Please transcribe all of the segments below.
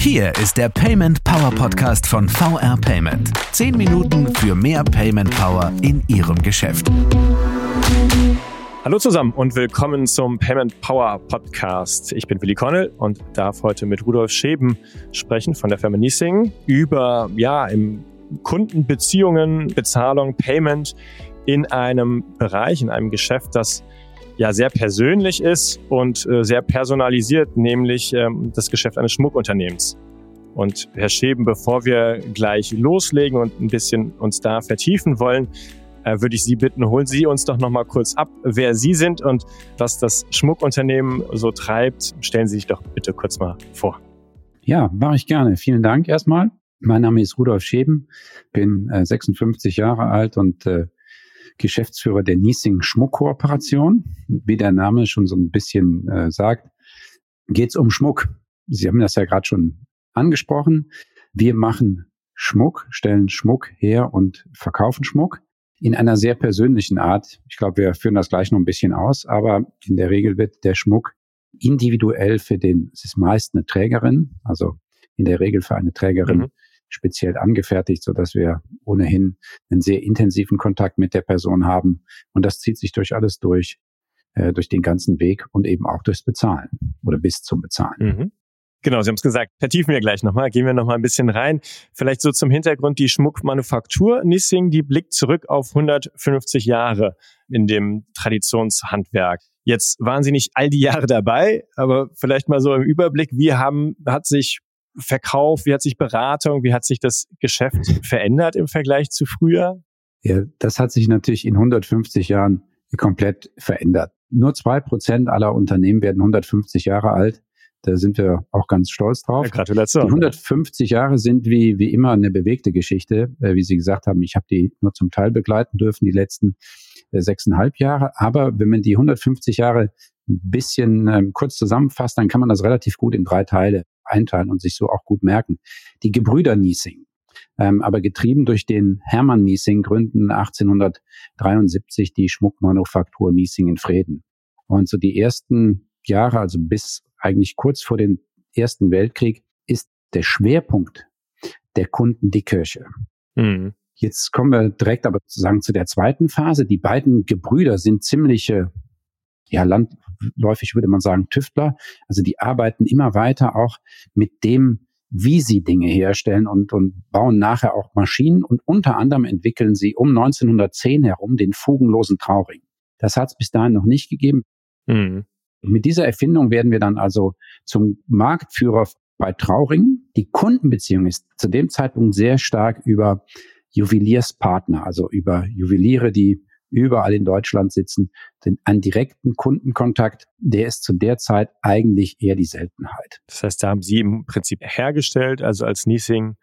Hier ist der Payment Power Podcast von VR Payment. Zehn Minuten für mehr Payment Power in Ihrem Geschäft. Hallo zusammen und willkommen zum Payment Power Podcast. Ich bin Willi Connell und darf heute mit Rudolf Scheben sprechen von der Firma Niesing über, ja, im Kundenbeziehungen, Bezahlung, Payment in einem Bereich, in einem Geschäft, das ja sehr persönlich ist und äh, sehr personalisiert, nämlich ähm, das Geschäft eines Schmuckunternehmens. Und Herr Scheben, bevor wir gleich loslegen und ein bisschen uns da vertiefen wollen, äh, würde ich Sie bitten, holen Sie uns doch noch mal kurz ab, wer Sie sind und was das Schmuckunternehmen so treibt. Stellen Sie sich doch bitte kurz mal vor. Ja, mache ich gerne. Vielen Dank erstmal. Mein Name ist Rudolf Scheben, bin äh, 56 Jahre alt und äh, Geschäftsführer der Niesing Schmuckkooperation. Wie der Name schon so ein bisschen äh, sagt, geht es um Schmuck. Sie haben das ja gerade schon angesprochen. Wir machen Schmuck, stellen Schmuck her und verkaufen Schmuck in einer sehr persönlichen Art. Ich glaube, wir führen das gleich noch ein bisschen aus, aber in der Regel wird der Schmuck individuell für den, es ist meist eine Trägerin, also in der Regel für eine Trägerin mhm speziell angefertigt, so dass wir ohnehin einen sehr intensiven Kontakt mit der Person haben. Und das zieht sich durch alles durch, äh, durch den ganzen Weg und eben auch durchs Bezahlen oder bis zum Bezahlen. Mhm. Genau, Sie haben es gesagt. Vertiefen wir gleich nochmal, gehen wir nochmal ein bisschen rein. Vielleicht so zum Hintergrund, die Schmuckmanufaktur Nissing, die blickt zurück auf 150 Jahre in dem Traditionshandwerk. Jetzt waren Sie nicht all die Jahre dabei, aber vielleicht mal so im Überblick, wie haben, hat sich Verkauf, wie hat sich Beratung, wie hat sich das Geschäft verändert im Vergleich zu früher? Ja, das hat sich natürlich in 150 Jahren komplett verändert. Nur zwei Prozent aller Unternehmen werden 150 Jahre alt. Da sind wir auch ganz stolz drauf. Ja, Gratulation. Die 150 Jahre sind wie, wie immer eine bewegte Geschichte. Äh, wie Sie gesagt haben, ich habe die nur zum Teil begleiten dürfen, die letzten äh, sechseinhalb Jahre. Aber wenn man die 150 Jahre ein bisschen ähm, kurz zusammenfasst, dann kann man das relativ gut in drei Teile einteilen und sich so auch gut merken. Die Gebrüder Niesing, ähm, aber getrieben durch den Hermann Niesing, gründen 1873 die Schmuckmanufaktur Niesing in Freden. Und so die ersten Jahre, also bis eigentlich kurz vor dem Ersten Weltkrieg, ist der Schwerpunkt der Kunden die Kirche. Mhm. Jetzt kommen wir direkt aber sozusagen zu der zweiten Phase. Die beiden Gebrüder sind ziemliche ja, landläufig würde man sagen, Tüftler. Also die arbeiten immer weiter auch mit dem, wie sie Dinge herstellen und, und bauen nachher auch Maschinen. Und unter anderem entwickeln sie um 1910 herum den fugenlosen Trauring. Das hat es bis dahin noch nicht gegeben. Mhm. Mit dieser Erfindung werden wir dann also zum Marktführer bei Trauringen. Die Kundenbeziehung ist zu dem Zeitpunkt sehr stark über Juwelierspartner, also über Juweliere, die überall in Deutschland sitzen, den, einen direkten Kundenkontakt, der ist zu der Zeit eigentlich eher die Seltenheit. Das heißt, da haben Sie im Prinzip hergestellt, also als Niesing,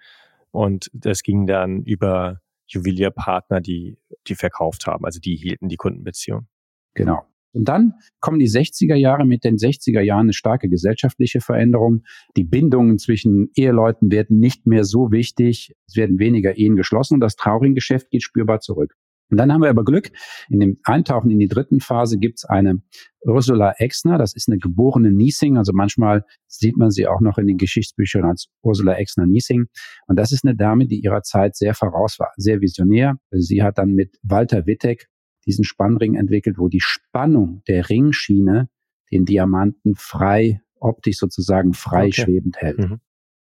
und das ging dann über Juwelierpartner, die, die verkauft haben, also die hielten die Kundenbeziehung. Genau. Und dann kommen die 60er Jahre mit den 60er Jahren eine starke gesellschaftliche Veränderung. Die Bindungen zwischen Eheleuten werden nicht mehr so wichtig. Es werden weniger Ehen geschlossen und das Trauringgeschäft geht spürbar zurück. Und dann haben wir aber Glück. In dem Eintauchen in die dritten Phase gibt's eine Ursula Exner. Das ist eine geborene Niesing. Also manchmal sieht man sie auch noch in den Geschichtsbüchern als Ursula Exner Niesing. Und das ist eine Dame, die ihrer Zeit sehr voraus war, sehr visionär. Sie hat dann mit Walter Wittek diesen Spannring entwickelt, wo die Spannung der Ringschiene den Diamanten frei, optisch sozusagen frei okay. schwebend hält. Mhm.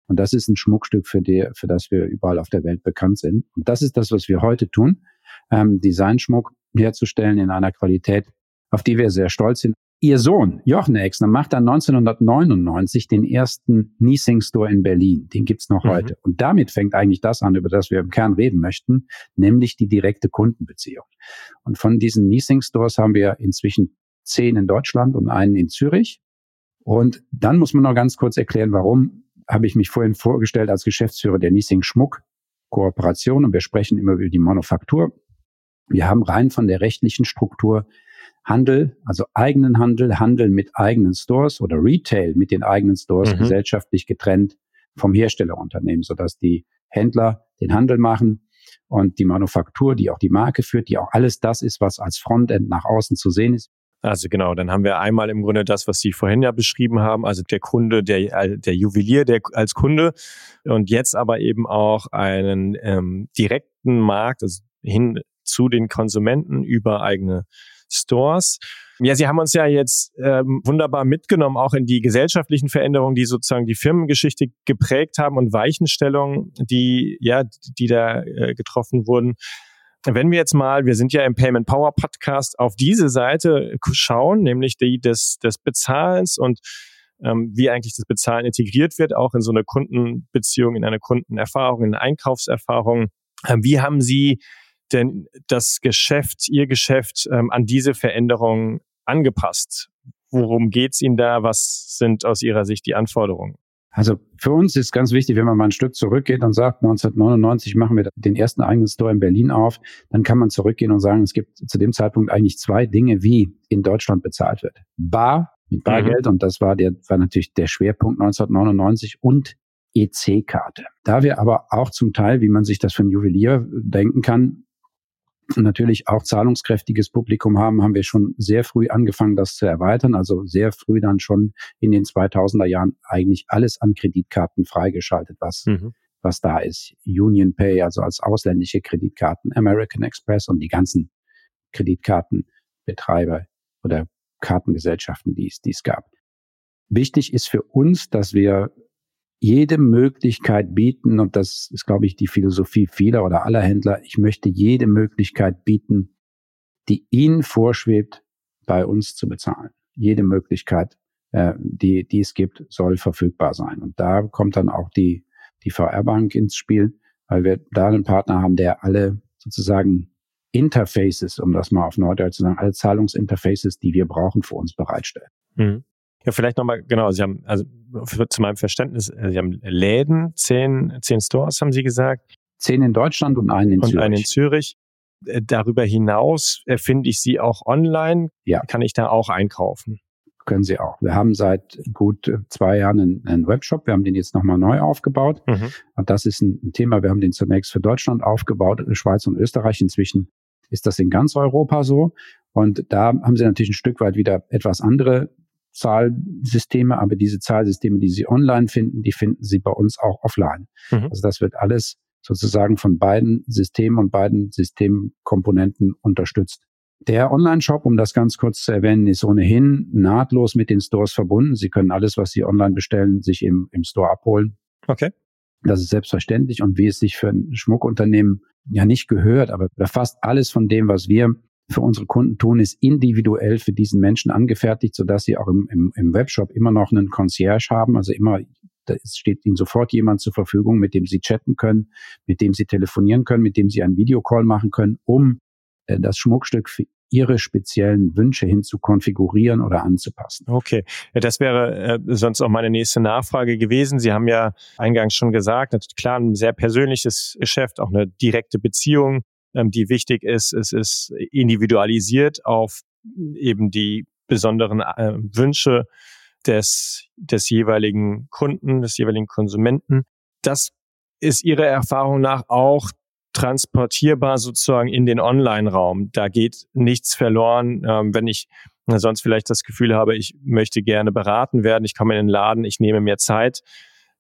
Und das ist ein Schmuckstück, für, die, für das wir überall auf der Welt bekannt sind. Und das ist das, was wir heute tun ähm, Designschmuck herzustellen in einer Qualität, auf die wir sehr stolz sind. Ihr Sohn, Jochen Exner, macht dann 1999 den ersten Niesing Store in Berlin. Den gibt's noch mhm. heute. Und damit fängt eigentlich das an, über das wir im Kern reden möchten, nämlich die direkte Kundenbeziehung. Und von diesen Niesing Stores haben wir inzwischen zehn in Deutschland und einen in Zürich. Und dann muss man noch ganz kurz erklären, warum habe ich mich vorhin vorgestellt als Geschäftsführer der Niesing Schmuck Kooperation und wir sprechen immer über die Manufaktur. Wir haben rein von der rechtlichen Struktur Handel, also eigenen Handel, Handel mit eigenen Stores oder Retail mit den eigenen Stores mhm. gesellschaftlich getrennt vom Herstellerunternehmen, sodass die Händler den Handel machen und die Manufaktur, die auch die Marke führt, die auch alles das ist, was als Frontend nach außen zu sehen ist, Also genau, dann haben wir einmal im Grunde das, was Sie vorhin ja beschrieben haben, also der Kunde, der, der Juwelier der, als Kunde und jetzt aber eben auch einen ähm, direkten Markt also hin zu den Konsumenten über eigene Stores. Ja, Sie haben uns ja jetzt ähm, wunderbar mitgenommen, auch in die gesellschaftlichen Veränderungen, die sozusagen die Firmengeschichte geprägt haben und Weichenstellungen, die ja, die da äh, getroffen wurden. Wenn wir jetzt mal, wir sind ja im Payment Power Podcast, auf diese Seite schauen, nämlich die des, des Bezahlens und ähm, wie eigentlich das Bezahlen integriert wird, auch in so eine Kundenbeziehung, in eine Kundenerfahrung, in eine Einkaufserfahrung. Ähm, wie haben Sie denn das Geschäft, Ihr Geschäft ähm, an diese Veränderungen angepasst? Worum geht's Ihnen da? Was sind aus Ihrer Sicht die Anforderungen? Also für uns ist ganz wichtig, wenn man mal ein Stück zurückgeht und sagt, 1999 machen wir den ersten eigenen Store in Berlin auf, dann kann man zurückgehen und sagen, es gibt zu dem Zeitpunkt eigentlich zwei Dinge, wie in Deutschland bezahlt wird. Bar mit Bargeld mhm. und das war der war natürlich der Schwerpunkt 1999 und EC-Karte. Da wir aber auch zum Teil, wie man sich das von Juwelier denken kann, natürlich auch zahlungskräftiges Publikum haben, haben wir schon sehr früh angefangen, das zu erweitern. Also sehr früh dann schon in den 2000er Jahren eigentlich alles an Kreditkarten freigeschaltet, was, mhm. was da ist. Union Pay, also als ausländische Kreditkarten, American Express und die ganzen Kreditkartenbetreiber oder Kartengesellschaften, die es, die es gab. Wichtig ist für uns, dass wir jede Möglichkeit bieten, und das ist, glaube ich, die Philosophie vieler oder aller Händler, ich möchte jede Möglichkeit bieten, die Ihnen vorschwebt, bei uns zu bezahlen. Jede Möglichkeit, äh, die, die es gibt, soll verfügbar sein. Und da kommt dann auch die, die VR-Bank ins Spiel, weil wir da einen Partner haben, der alle sozusagen Interfaces, um das mal auf Neudeutsch zu sagen, alle Zahlungsinterfaces, die wir brauchen, für uns bereitstellt. Mhm. Ja, vielleicht nochmal, genau, Sie haben, also für, zu meinem Verständnis, äh, Sie haben Läden, zehn, zehn Stores, haben Sie gesagt. Zehn in Deutschland und einen in und Zürich. einen in Zürich. Äh, darüber hinaus finde ich Sie auch online. Ja. Kann ich da auch einkaufen? Können Sie auch. Wir haben seit gut äh, zwei Jahren einen, einen Webshop. Wir haben den jetzt nochmal neu aufgebaut. Mhm. Und das ist ein, ein Thema. Wir haben den zunächst für Deutschland aufgebaut, Schweiz und Österreich. Inzwischen ist das in ganz Europa so. Und da haben Sie natürlich ein Stück weit wieder etwas andere Zahlsysteme, aber diese Zahlsysteme, die Sie online finden, die finden Sie bei uns auch offline. Mhm. Also das wird alles sozusagen von beiden Systemen und beiden Systemkomponenten unterstützt. Der Online-Shop, um das ganz kurz zu erwähnen, ist ohnehin nahtlos mit den Stores verbunden. Sie können alles, was Sie online bestellen, sich im, im Store abholen. Okay. Das ist selbstverständlich und wie es sich für ein Schmuckunternehmen ja nicht gehört, aber fast alles von dem, was wir für unsere Kunden tun, ist individuell für diesen Menschen angefertigt, sodass sie auch im, im, im Webshop immer noch einen Concierge haben, also immer da steht ihnen sofort jemand zur Verfügung, mit dem sie chatten können, mit dem sie telefonieren können, mit dem sie einen Videocall machen können, um äh, das Schmuckstück für ihre speziellen Wünsche hin zu konfigurieren oder anzupassen. Okay, das wäre äh, sonst auch meine nächste Nachfrage gewesen. Sie haben ja eingangs schon gesagt, klar, ein sehr persönliches Geschäft, auch eine direkte Beziehung ähm, die wichtig ist. Es ist individualisiert auf eben die besonderen äh, Wünsche des, des jeweiligen Kunden, des jeweiligen Konsumenten. Das ist Ihrer Erfahrung nach auch transportierbar sozusagen in den Online-Raum. Da geht nichts verloren, ähm, wenn ich sonst vielleicht das Gefühl habe, ich möchte gerne beraten werden, ich komme in den Laden, ich nehme mir Zeit.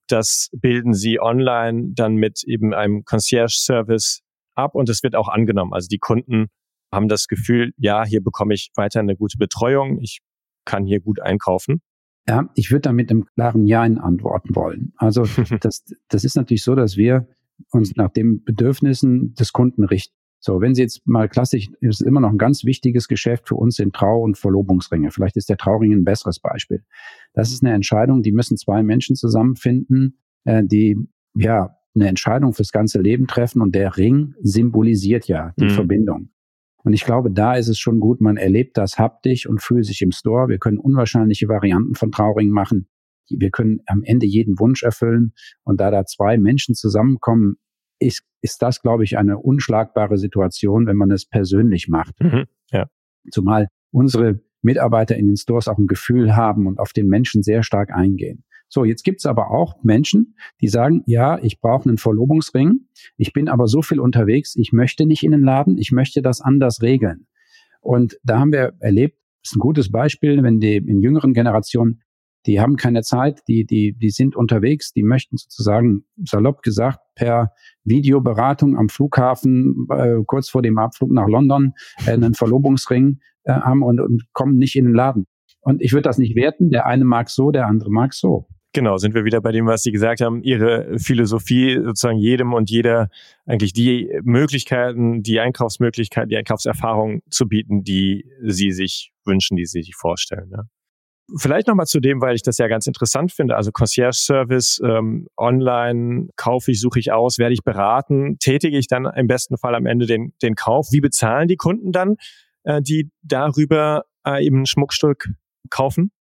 Das bilden Sie online dann mit eben einem Concierge-Service ab und es wird auch angenommen. Also die Kunden haben das Gefühl, ja, hier bekomme ich weiter eine gute Betreuung, ich kann hier gut einkaufen. Ja, ich würde da mit einem klaren Ja antworten wollen. Also das, das ist natürlich so, dass wir uns nach den Bedürfnissen des Kunden richten. So, wenn Sie jetzt mal klassisch, ist immer noch ein ganz wichtiges Geschäft für uns sind Trau- und Verlobungsringe. Vielleicht ist der Trauring ein besseres Beispiel. Das ist eine Entscheidung, die müssen zwei Menschen zusammenfinden, äh, die ja eine Entscheidung fürs ganze Leben treffen und der Ring symbolisiert ja die mhm. Verbindung. Und ich glaube, da ist es schon gut, man erlebt das haptisch und fühlt sich im Store. Wir können unwahrscheinliche Varianten von Trauringen machen. Wir können am Ende jeden Wunsch erfüllen. Und da da zwei Menschen zusammenkommen, ist, ist das, glaube ich, eine unschlagbare Situation, wenn man es persönlich macht. Mhm. Ja. Zumal unsere Mitarbeiter in den Stores auch ein Gefühl haben und auf den Menschen sehr stark eingehen. So, jetzt gibt's aber auch Menschen, die sagen, ja, ich brauche einen Verlobungsring, ich bin aber so viel unterwegs, ich möchte nicht in den Laden, ich möchte das anders regeln. Und da haben wir erlebt, ist ein gutes Beispiel, wenn die in jüngeren Generationen, die haben keine Zeit, die, die, die sind unterwegs, die möchten sozusagen, salopp gesagt, per Videoberatung am Flughafen, äh, kurz vor dem Abflug nach London, äh, einen Verlobungsring äh, haben und, und kommen nicht in den Laden. Und ich würde das nicht werten, der eine mag so, der andere mag so. Genau, sind wir wieder bei dem, was Sie gesagt haben. Ihre Philosophie, sozusagen jedem und jeder eigentlich die Möglichkeiten, die Einkaufsmöglichkeiten, die Einkaufserfahrung zu bieten, die Sie sich wünschen, die Sie sich vorstellen. Ne? Vielleicht nochmal zu dem, weil ich das ja ganz interessant finde. Also Concierge-Service, ähm, online kaufe ich, suche ich aus, werde ich beraten, tätige ich dann im besten Fall am Ende den, den Kauf. Wie bezahlen die Kunden dann, äh, die darüber äh, eben ein Schmuckstück kaufen?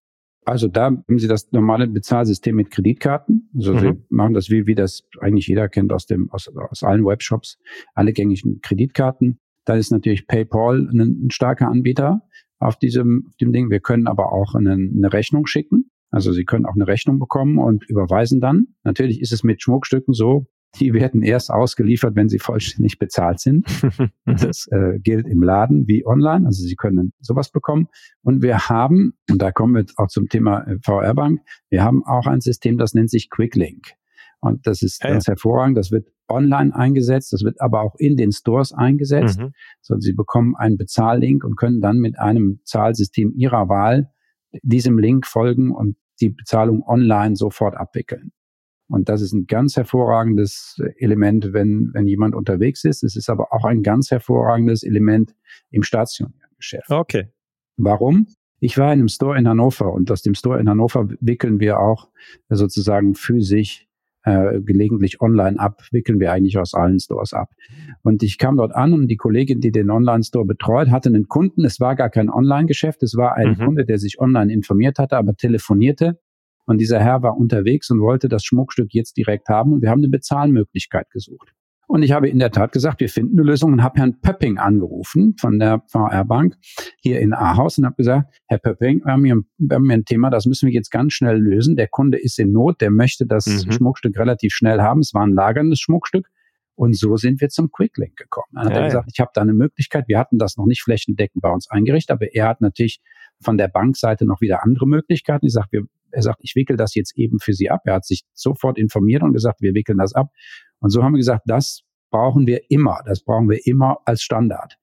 Also da haben Sie das normale Bezahlsystem mit Kreditkarten. Also mhm. Sie machen das wie, wie das eigentlich jeder kennt aus dem, aus, aus allen Webshops, alle gängigen Kreditkarten. Da ist natürlich PayPal ein, ein starker Anbieter auf diesem, auf dem Ding. Wir können aber auch eine, eine Rechnung schicken. Also Sie können auch eine Rechnung bekommen und überweisen dann. Natürlich ist es mit Schmuckstücken so, die werden erst ausgeliefert, wenn sie vollständig bezahlt sind. das äh, gilt im Laden wie online. Also Sie können sowas bekommen. Und wir haben, und da kommen wir auch zum Thema äh, VR-Bank, wir haben auch ein System, das nennt sich Quicklink. Und das ist ganz hervorragend. Das wird online eingesetzt, das wird aber auch in den Stores eingesetzt. Mhm. So, Sie bekommen einen Bezahllink und können dann mit einem Zahlsystem Ihrer Wahl diesem Link folgen und die Bezahlung online sofort abwickeln. Und das ist ein ganz hervorragendes Element, wenn, wenn jemand unterwegs ist. Es ist aber auch ein ganz hervorragendes Element im stationären Geschäft. Okay. Warum? Ich war in einem Store in Hannover und aus dem Store in Hannover wickeln wir auch sozusagen physisch äh, gelegentlich online ab, wickeln wir eigentlich aus allen Stores ab. Und ich kam dort an und die Kollegin, die den Online-Store betreut, hatte einen Kunden. Es war gar kein Online-Geschäft, es war ein mhm. Kunde, der sich online informiert hatte, aber telefonierte und dieser Herr war unterwegs und wollte das Schmuckstück jetzt direkt haben. Und wir haben eine Bezahlmöglichkeit gesucht. Und ich habe in der Tat gesagt, wir finden eine Lösung und habe Herrn Pöpping angerufen von der VR Bank hier in Ahaus und habe gesagt, Herr Pöpping, wir haben, hier, wir haben hier ein Thema, das müssen wir jetzt ganz schnell lösen. Der Kunde ist in Not, der möchte das mhm. Schmuckstück relativ schnell haben. Es war ein lagerndes Schmuckstück. Und so sind wir zum Quicklink gekommen. Dann hat ja, er gesagt, ich habe da eine Möglichkeit. Wir hatten das noch nicht flächendeckend bei uns eingerichtet, aber er hat natürlich von der Bankseite noch wieder andere Möglichkeiten. Ich sage, wir er sagt, ich wickel das jetzt eben für Sie ab. Er hat sich sofort informiert und gesagt, wir wickeln das ab. Und so haben wir gesagt, das brauchen wir immer. Das brauchen wir immer als Standard.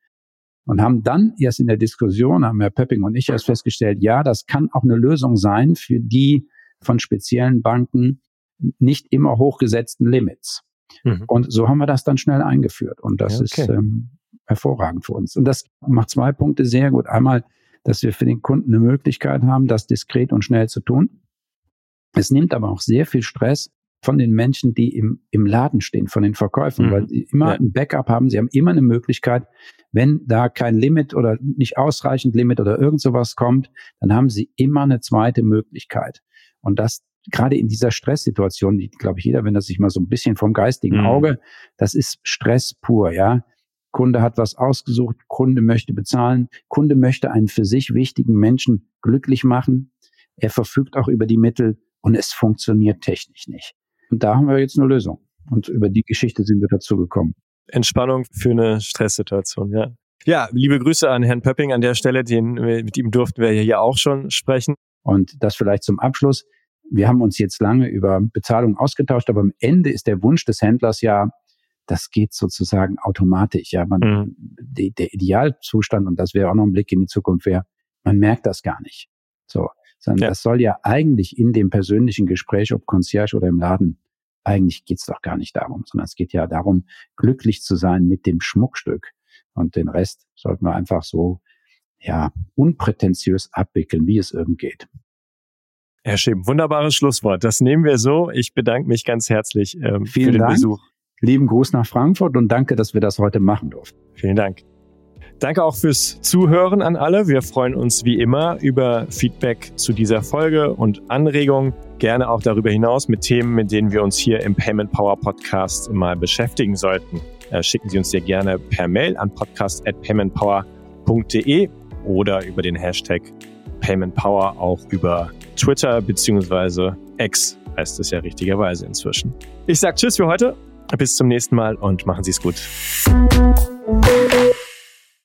Und haben dann erst in der Diskussion, haben Herr Pöpping und ich erst festgestellt, ja, das kann auch eine Lösung sein für die von speziellen Banken nicht immer hochgesetzten Limits. Mhm. Und so haben wir das dann schnell eingeführt. Und das okay. ist ähm, hervorragend für uns. Und das macht zwei Punkte sehr gut. Einmal dass wir für den Kunden eine Möglichkeit haben, das diskret und schnell zu tun. Es nimmt aber auch sehr viel Stress von den Menschen, die im, im Laden stehen, von den Verkäufern, mhm. weil sie immer ja. ein Backup haben. Sie haben immer eine Möglichkeit, wenn da kein Limit oder nicht ausreichend Limit oder irgend sowas kommt, dann haben sie immer eine zweite Möglichkeit. Und das gerade in dieser Stresssituation, die glaube ich jeder, wenn das sich mal so ein bisschen vom geistigen mhm. Auge, das ist Stress pur, ja. Kunde hat was ausgesucht, Kunde möchte bezahlen, Kunde möchte einen für sich wichtigen Menschen glücklich machen. Er verfügt auch über die Mittel und es funktioniert technisch nicht. Und da haben wir jetzt eine Lösung. Und über die Geschichte sind wir dazu gekommen. Entspannung für eine Stresssituation, ja. Ja, liebe Grüße an Herrn Pöpping an der Stelle, den, mit ihm durften wir hier auch schon sprechen. Und das vielleicht zum Abschluss. Wir haben uns jetzt lange über Bezahlung ausgetauscht, aber am Ende ist der Wunsch des Händlers ja, das geht sozusagen automatisch. Ja, man, mhm. die, der Idealzustand, und das wäre auch noch ein Blick in die Zukunft, wäre, man merkt das gar nicht. So, sondern ja. das soll ja eigentlich in dem persönlichen Gespräch, ob Concierge oder im Laden, eigentlich geht's doch gar nicht darum, sondern es geht ja darum, glücklich zu sein mit dem Schmuckstück. Und den Rest sollten wir einfach so, ja, unprätentiös abwickeln, wie es irgend geht. Herr Schäben, wunderbares Schlusswort. Das nehmen wir so. Ich bedanke mich ganz herzlich ähm, für den Dank. Besuch. Lieben Gruß nach Frankfurt und danke, dass wir das heute machen durften. Vielen Dank. Danke auch fürs Zuhören an alle. Wir freuen uns wie immer über Feedback zu dieser Folge und Anregungen. Gerne auch darüber hinaus mit Themen, mit denen wir uns hier im Payment Power Podcast mal beschäftigen sollten. Äh, schicken Sie uns sehr gerne per Mail an podcast.paymentpower.de oder über den Hashtag Payment Power auch über Twitter beziehungsweise X heißt es ja richtigerweise inzwischen. Ich sage Tschüss für heute bis zum nächsten Mal und machen Sie es gut.